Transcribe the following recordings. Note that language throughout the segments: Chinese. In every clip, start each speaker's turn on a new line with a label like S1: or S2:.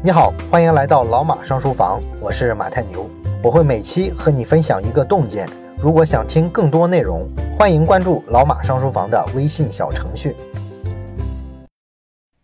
S1: 你好，欢迎来到老马上书房，我是马太牛，我会每期和你分享一个洞见。如果想听更多内容，欢迎关注老马上书房的微信小程序。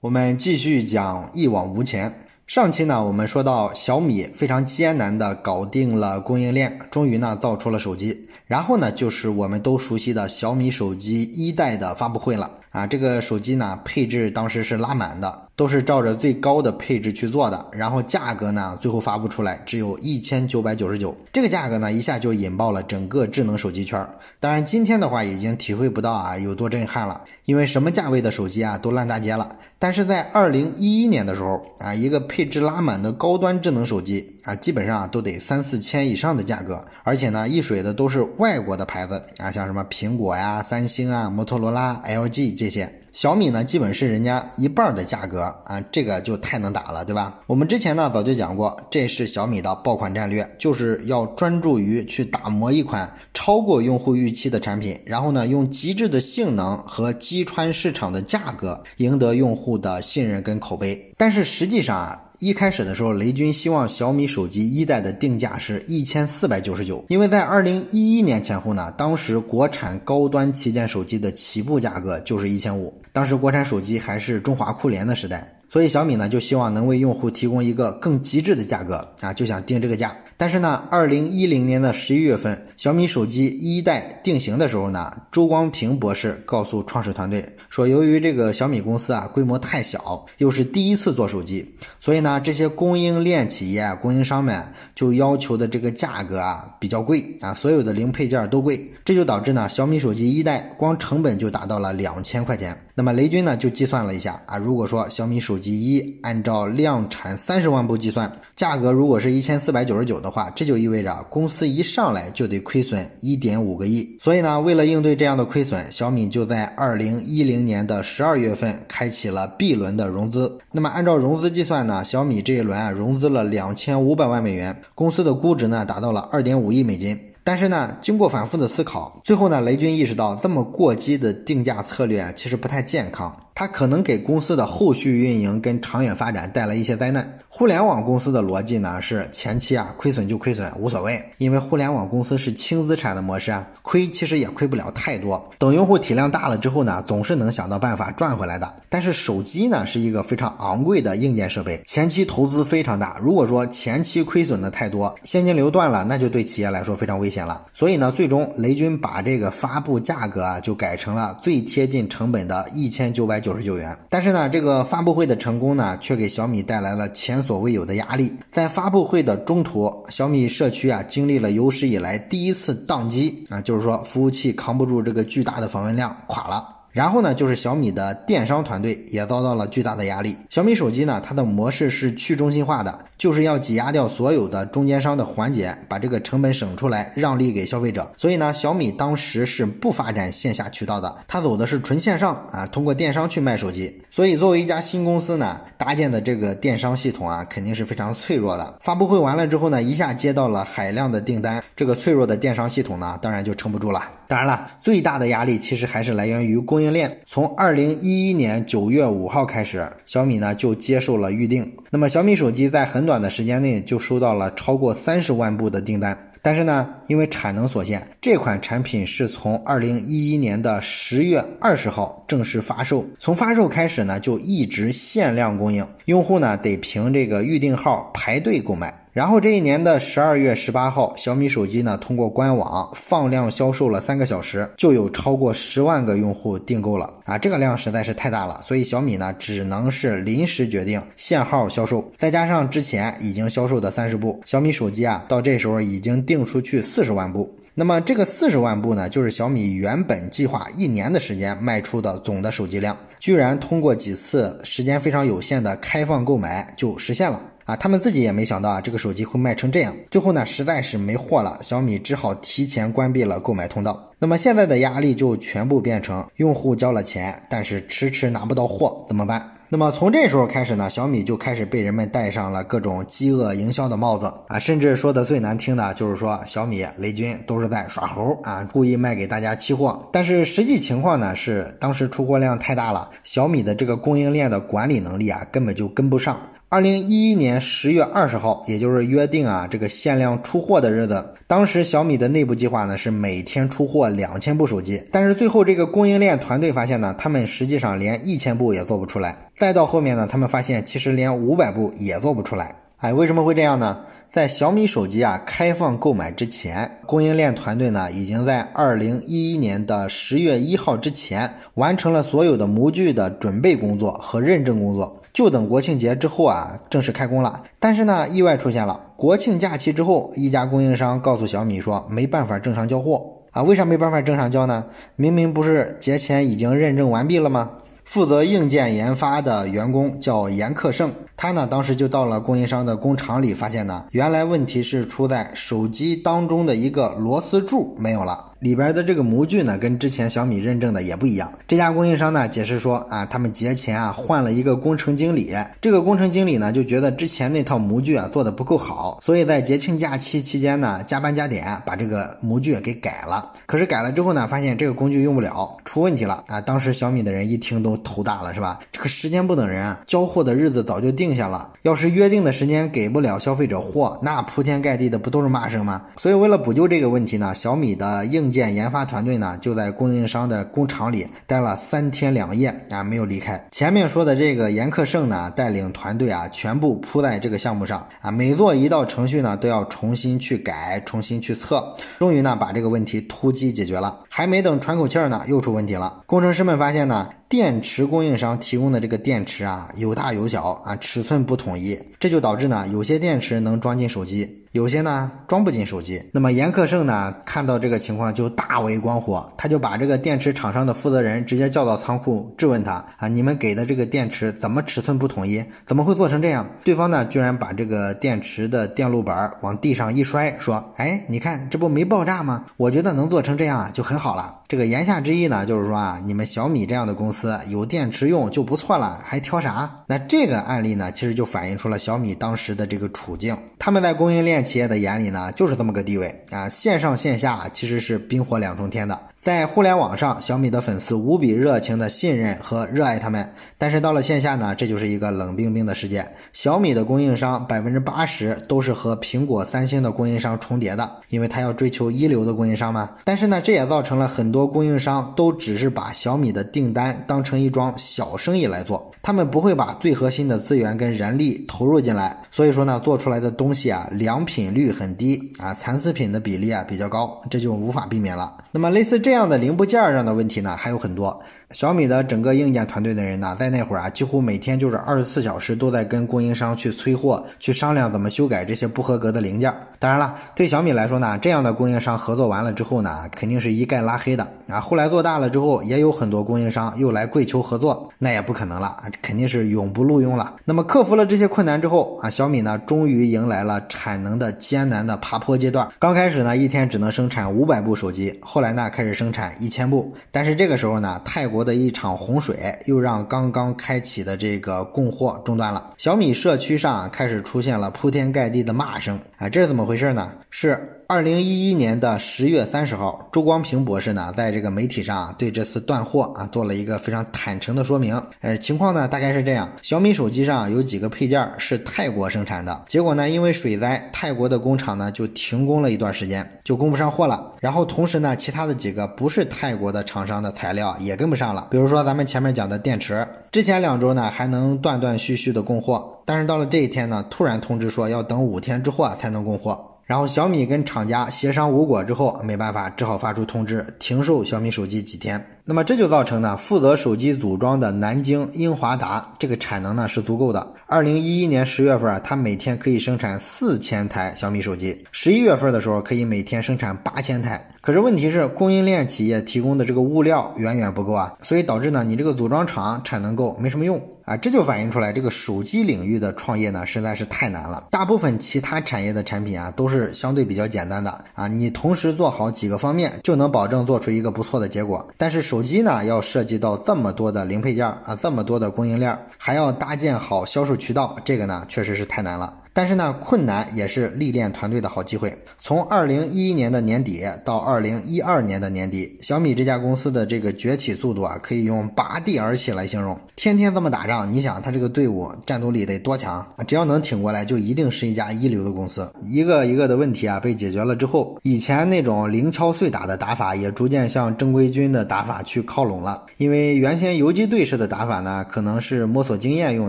S1: 我们继续讲一往无前。上期呢，我们说到小米非常艰难的搞定了供应链，终于呢造出了手机。然后呢，就是我们都熟悉的小米手机一代的发布会了。啊，这个手机呢，配置当时是拉满的，都是照着最高的配置去做的。然后价格呢，最后发布出来只有一千九百九十九，这个价格呢，一下就引爆了整个智能手机圈。当然，今天的话已经体会不到啊有多震撼了，因为什么价位的手机啊都烂大街了。但是在二零一一年的时候啊，一个配置拉满的高端智能手机啊，基本上都得三四千以上的价格，而且呢，一水的都是外国的牌子啊，像什么苹果呀、三星啊、摩托罗拉、LG 这些。小米呢，基本是人家一半的价格啊，这个就太能打了，对吧？我们之前呢早就讲过，这是小米的爆款战略，就是要专注于去打磨一款超过用户预期的产品，然后呢，用极致的性能和击穿市场的价格，赢得用户的信任跟口碑。但是实际上啊。一开始的时候，雷军希望小米手机一代的定价是一千四百九十九，因为在二零一一年前后呢，当时国产高端旗舰手机的起步价格就是一千五，当时国产手机还是中华酷联的时代，所以小米呢就希望能为用户提供一个更极致的价格啊，就想定这个价。但是呢，二零一零年的十一月份，小米手机一代定型的时候呢，周光平博士告诉创始团队说，由于这个小米公司啊规模太小，又是第一次做手机，所以呢，这些供应链企业、供应商们就要求的这个价格啊比较贵啊，所有的零配件都贵，这就导致呢，小米手机一代光成本就达到了两千块钱。那么雷军呢就计算了一下啊，如果说小米手机一按照量产三十万部计算，价格如果是一千四百九十九的话，这就意味着公司一上来就得亏损一点五个亿。所以呢，为了应对这样的亏损，小米就在二零一零年的十二月份开启了 B 轮的融资。那么按照融资计算呢，小米这一轮啊融资了两千五百万美元，公司的估值呢达到了二点五亿美金。但是呢，经过反复的思考，最后呢，雷军意识到这么过激的定价策略，其实不太健康，它可能给公司的后续运营跟长远发展带来一些灾难。互联网公司的逻辑呢是前期啊亏损就亏损无所谓，因为互联网公司是轻资产的模式啊，亏其实也亏不了太多。等用户体量大了之后呢，总是能想到办法赚回来的。但是手机呢是一个非常昂贵的硬件设备，前期投资非常大。如果说前期亏损的太多，现金流断了，那就对企业来说非常危险了。所以呢，最终雷军把这个发布价格啊就改成了最贴近成本的一千九百九十九元。但是呢，这个发布会的成功呢，却给小米带来了前。所未有的压力，在发布会的中途，小米社区啊经历了有史以来第一次宕机啊，就是说服务器扛不住这个巨大的访问量，垮了。然后呢，就是小米的电商团队也遭到了巨大的压力。小米手机呢，它的模式是去中心化的，就是要挤压掉所有的中间商的环节，把这个成本省出来，让利给消费者。所以呢，小米当时是不发展线下渠道的，它走的是纯线上啊，通过电商去卖手机。所以作为一家新公司呢，搭建的这个电商系统啊，肯定是非常脆弱的。发布会完了之后呢，一下接到了海量的订单，这个脆弱的电商系统呢，当然就撑不住了。当然了，最大的压力其实还是来源于供应链。从二零一一年九月五号开始，小米呢就接受了预定。那么小米手机在很短短的时间内就收到了超过三十万部的订单。但是呢，因为产能所限，这款产品是从二零一一年的十月二十号正式发售。从发售开始呢，就一直限量供应，用户呢得凭这个预定号排队购买。然后这一年的十二月十八号，小米手机呢通过官网放量销售了三个小时，就有超过十万个用户订购了啊！这个量实在是太大了，所以小米呢只能是临时决定限号销售，再加上之前已经销售的三十部小米手机啊，到这时候已经订出去四十万部。那么这个四十万部呢，就是小米原本计划一年的时间卖出的总的手机量，居然通过几次时间非常有限的开放购买就实现了。啊，他们自己也没想到啊，这个手机会卖成这样。最后呢，实在是没货了，小米只好提前关闭了购买通道。那么现在的压力就全部变成用户交了钱，但是迟迟拿不到货，怎么办？那么从这时候开始呢，小米就开始被人们戴上了各种饥饿营销的帽子啊，甚至说的最难听的就是说小米、雷军都是在耍猴啊，故意卖给大家期货。但是实际情况呢是，当时出货量太大了，小米的这个供应链的管理能力啊根本就跟不上。二零一一年十月二十号，也就是约定啊这个限量出货的日子，当时小米的内部计划呢是每天出货两千部手机，但是最后这个供应链团队发现呢，他们实际上连一千部也做不出来。再到后面呢，他们发现其实连五百部也做不出来。哎，为什么会这样呢？在小米手机啊开放购买之前，供应链团队呢已经在二零一一年的十月一号之前完成了所有的模具的准备工作和认证工作，就等国庆节之后啊正式开工了。但是呢，意外出现了，国庆假期之后，一家供应商告诉小米说没办法正常交货啊。为啥没办法正常交呢？明明不是节前已经认证完毕了吗？负责硬件研发的员工叫严克胜。他呢，当时就到了供应商的工厂里，发现呢，原来问题是出在手机当中的一个螺丝柱没有了。里边的这个模具呢，跟之前小米认证的也不一样。这家供应商呢解释说啊，他们节前啊换了一个工程经理，这个工程经理呢就觉得之前那套模具啊做的不够好，所以在节庆假期期间呢加班加点把这个模具给改了。可是改了之后呢，发现这个工具用不了，出问题了啊！当时小米的人一听都头大了，是吧？这个时间不等人啊，交货的日子早就定下了，要是约定的时间给不了消费者货，那铺天盖地的不都是骂声吗？所以为了补救这个问题呢，小米的硬件研发团队呢，就在供应商的工厂里待了三天两夜啊，没有离开。前面说的这个严克胜呢，带领团队啊，全部扑在这个项目上啊，每做一道程序呢，都要重新去改，重新去测，终于呢，把这个问题突击解决了。还没等喘口气儿呢，又出问题了。工程师们发现呢。电池供应商提供的这个电池啊，有大有小啊，尺寸不统一，这就导致呢，有些电池能装进手机，有些呢装不进手机。那么严克胜呢，看到这个情况就大为光火，他就把这个电池厂商的负责人直接叫到仓库质问他啊，你们给的这个电池怎么尺寸不统一？怎么会做成这样？对方呢，居然把这个电池的电路板往地上一摔，说：“哎，你看这不没爆炸吗？我觉得能做成这样啊就很好好了。”这个言下之意呢，就是说啊，你们小米这样的公司。有电池用就不错了，还挑啥？那这个案例呢，其实就反映出了小米当时的这个处境。他们在供应链企业的眼里呢，就是这么个地位啊，线上线下其实是冰火两重天的。在互联网上，小米的粉丝无比热情的信任和热爱他们，但是到了线下呢，这就是一个冷冰冰的世界。小米的供应商百分之八十都是和苹果、三星的供应商重叠的，因为他要追求一流的供应商嘛。但是呢，这也造成了很多供应商都只是把小米的订单当成一桩小生意来做，他们不会把最核心的资源跟人力投入进来，所以说呢，做出来的东西啊，良品率很低啊，残次品的比例啊比较高，这就无法避免了。那么类似这。这这样的零部件上的问题呢还有很多。小米的整个硬件团队的人呢，在那会儿啊，几乎每天就是二十四小时都在跟供应商去催货，去商量怎么修改这些不合格的零件。当然了，对小米来说呢，这样的供应商合作完了之后呢，肯定是一概拉黑的啊。后来做大了之后，也有很多供应商又来跪求合作，那也不可能了，肯定是永不录用了。那么克服了这些困难之后啊，小米呢，终于迎来了产能的艰难的爬坡阶段。刚开始呢，一天只能生产五百部手机，后来呢，开始生产一千部。但是这个时候呢，泰国国的一场洪水又让刚刚开启的这个供货中断了，小米社区上开始出现了铺天盖地的骂声啊，这是怎么回事呢？是。二零一一年的十月三十号，周光平博士呢，在这个媒体上啊，对这次断货啊，做了一个非常坦诚的说明。呃，情况呢，大概是这样：小米手机上有几个配件是泰国生产的，结果呢，因为水灾，泰国的工厂呢就停工了一段时间，就供不上货了。然后同时呢，其他的几个不是泰国的厂商的材料也跟不上了，比如说咱们前面讲的电池，之前两周呢还能断断续续的供货，但是到了这一天呢，突然通知说要等五天之后啊才能供货。然后小米跟厂家协商无果之后，没办法，只好发出通知，停售小米手机几天。那么这就造成呢，负责手机组装的南京英华达这个产能呢是足够的。二零一一年十月份啊，它每天可以生产四千台小米手机；十一月份的时候，可以每天生产八千台。可是问题是，供应链企业提供的这个物料远远不够啊，所以导致呢，你这个组装厂产能够没什么用啊。这就反映出来，这个手机领域的创业呢，实在是太难了。大部分其他产业的产品啊，都是相对比较简单的啊，你同时做好几个方面，就能保证做出一个不错的结果。但是手机呢，要涉及到这么多的零配件啊，这么多的供应链，还要搭建好销售渠道，这个呢确实是太难了。但是呢，困难也是历练团队的好机会。从二零一一年的年底到二零一二年的年底，小米这家公司的这个崛起速度啊，可以用拔地而起来形容。天天这么打仗，你想他这个队伍战斗力得多强啊？只要能挺过来，就一定是一家一流的公司。一个一个的问题啊被解决了之后，以前那种零敲碎打的打法也逐渐向正规军的打法去靠拢了。因为原先游击队式的打法呢，可能是摸索经验用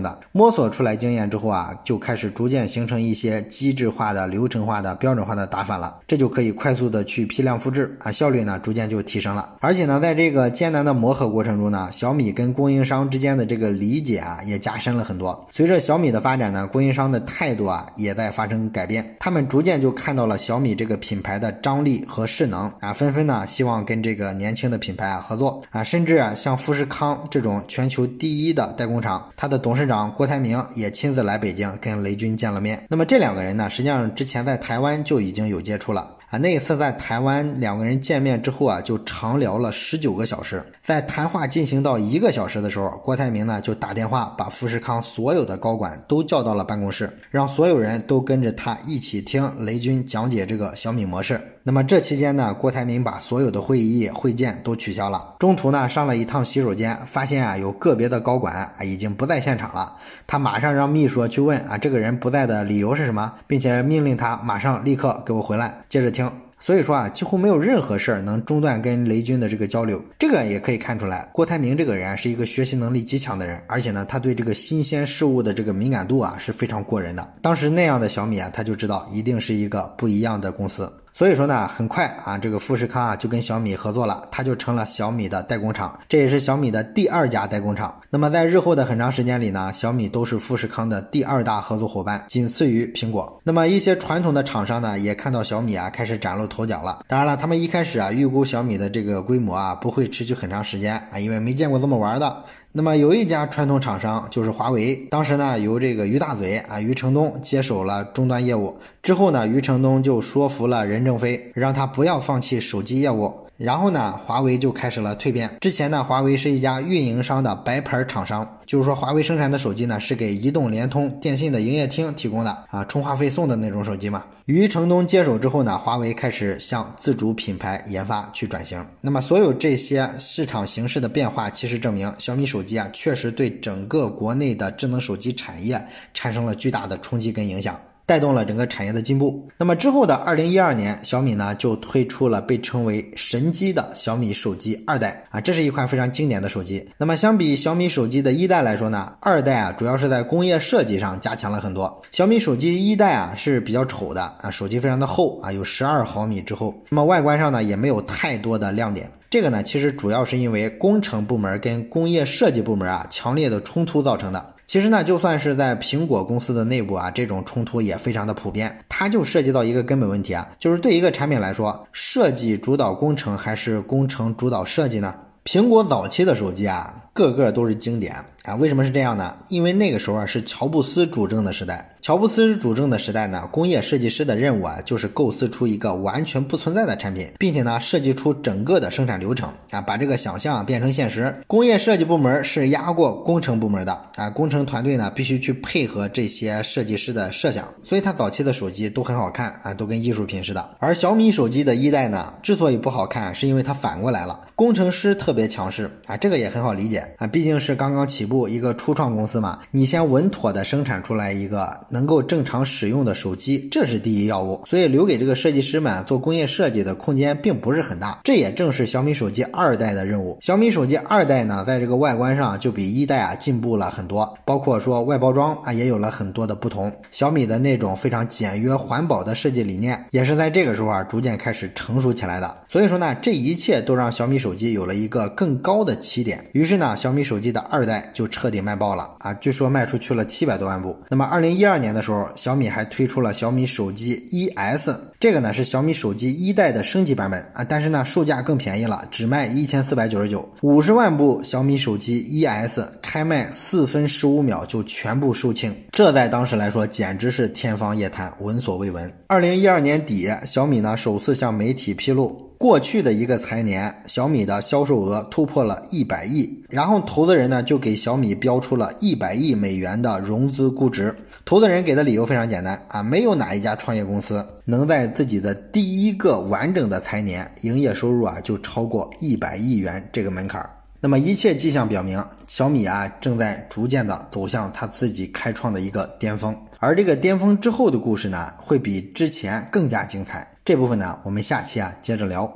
S1: 的，摸索出来经验之后啊，就开始逐渐形成一些机制化的、流程化的、标准化的打法了，这就可以快速的去批量复制啊，效率呢逐渐就提升了。而且呢，在这个艰难的磨合过程中呢，小米跟供应商之间的这个理解啊也加深了很多。随着小米的发展呢，供应商的态度啊也在发生改变，他们逐渐就看到了小米这个品牌的张力和势能啊，纷纷呢希望跟这个年轻的品牌啊合作啊，甚至啊像富士康这种全球第一的代工厂，它的董事长郭台铭也亲自来北京跟雷军见了面。那么这两个人呢，实际上之前在台湾就已经有接触了。啊，那一次在台湾两个人见面之后啊，就长聊了十九个小时。在谈话进行到一个小时的时候，郭台铭呢就打电话把富士康所有的高管都叫到了办公室，让所有人都跟着他一起听雷军讲解这个小米模式。那么这期间呢，郭台铭把所有的会议会见都取消了。中途呢上了一趟洗手间，发现啊有个别的高管啊已经不在现场了。他马上让秘书去问啊这个人不在的理由是什么，并且命令他马上立刻给我回来，接着。听，所以说啊，几乎没有任何事儿能中断跟雷军的这个交流。这个也可以看出来，郭台铭这个人是一个学习能力极强的人，而且呢，他对这个新鲜事物的这个敏感度啊是非常过人的。当时那样的小米啊，他就知道一定是一个不一样的公司。所以说呢，很快啊，这个富士康啊就跟小米合作了，它就成了小米的代工厂，这也是小米的第二家代工厂。那么在日后的很长时间里呢，小米都是富士康的第二大合作伙伴，仅次于苹果。那么一些传统的厂商呢，也看到小米啊开始崭露头角了。当然了，他们一开始啊预估小米的这个规模啊不会持续很长时间啊，因为没见过这么玩的。那么有一家传统厂商就是华为，当时呢由这个于大嘴啊于承东接手了终端业务，之后呢于承东就说服了任正非，让他不要放弃手机业务。然后呢，华为就开始了蜕变。之前呢，华为是一家运营商的白牌厂商，就是说华为生产的手机呢是给移动、联通、电信的营业厅提供的啊，充话费送的那种手机嘛。余承东接手之后呢，华为开始向自主品牌研发去转型。那么所有这些市场形势的变化，其实证明小米手机啊，确实对整个国内的智能手机产业产生了巨大的冲击跟影响。带动了整个产业的进步。那么之后的二零一二年，小米呢就推出了被称为神机的小米手机二代啊，这是一款非常经典的手机。那么相比小米手机的一代来说呢，二代啊主要是在工业设计上加强了很多。小米手机一代啊是比较丑的啊，手机非常的厚啊，有十二毫米之厚。那么外观上呢也没有太多的亮点。这个呢其实主要是因为工程部门跟工业设计部门啊强烈的冲突造成的。其实呢，就算是在苹果公司的内部啊，这种冲突也非常的普遍。它就涉及到一个根本问题啊，就是对一个产品来说，设计主导工程还是工程主导设计呢？苹果早期的手机啊，个个都是经典啊。为什么是这样呢？因为那个时候啊是乔布斯主政的时代。乔布斯主政的时代呢，工业设计师的任务啊，就是构思出一个完全不存在的产品，并且呢，设计出整个的生产流程啊，把这个想象变成现实。工业设计部门是压过工程部门的啊，工程团队呢必须去配合这些设计师的设想，所以它早期的手机都很好看啊，都跟艺术品似的。而小米手机的一代呢，之所以不好看，是因为它反过来了，工程师特别强势啊，这个也很好理解啊，毕竟是刚刚起步一个初创公司嘛，你先稳妥的生产出来一个。能够正常使用的手机，这是第一要务。所以留给这个设计师们做工业设计的空间并不是很大。这也正是小米手机二代的任务。小米手机二代呢，在这个外观上就比一代啊进步了很多，包括说外包装啊也有了很多的不同。小米的那种非常简约环保的设计理念，也是在这个时候啊逐渐开始成熟起来的。所以说呢，这一切都让小米手机有了一个更高的起点。于是呢，小米手机的二代就彻底卖爆了啊，据说卖出去了七百多万部。那么二零一二年。年的时候，小米还推出了小米手机 ES，这个呢是小米手机一代的升级版本啊，但是呢售价更便宜了，只卖一千四百九十九，五十万部小米手机 ES 开卖四分十五秒就全部售罄，这在当时来说简直是天方夜谭，闻所未闻。二零一二年底，小米呢首次向媒体披露。过去的一个财年，小米的销售额突破了一百亿，然后投资人呢就给小米标出了一百亿美元的融资估值。投资人给的理由非常简单啊，没有哪一家创业公司能在自己的第一个完整的财年营业收入啊就超过一百亿元这个门槛儿。那么一切迹象表明，小米啊正在逐渐的走向他自己开创的一个巅峰，而这个巅峰之后的故事呢，会比之前更加精彩。这部分呢，我们下期啊接着聊。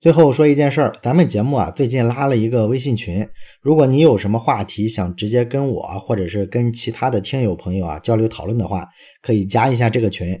S2: 最后说一件事儿，咱们节目啊最近拉了一个微信群，如果你有什么话题想直接跟我或者是跟其他的听友朋友啊交流讨论的话，可以加一下这个群。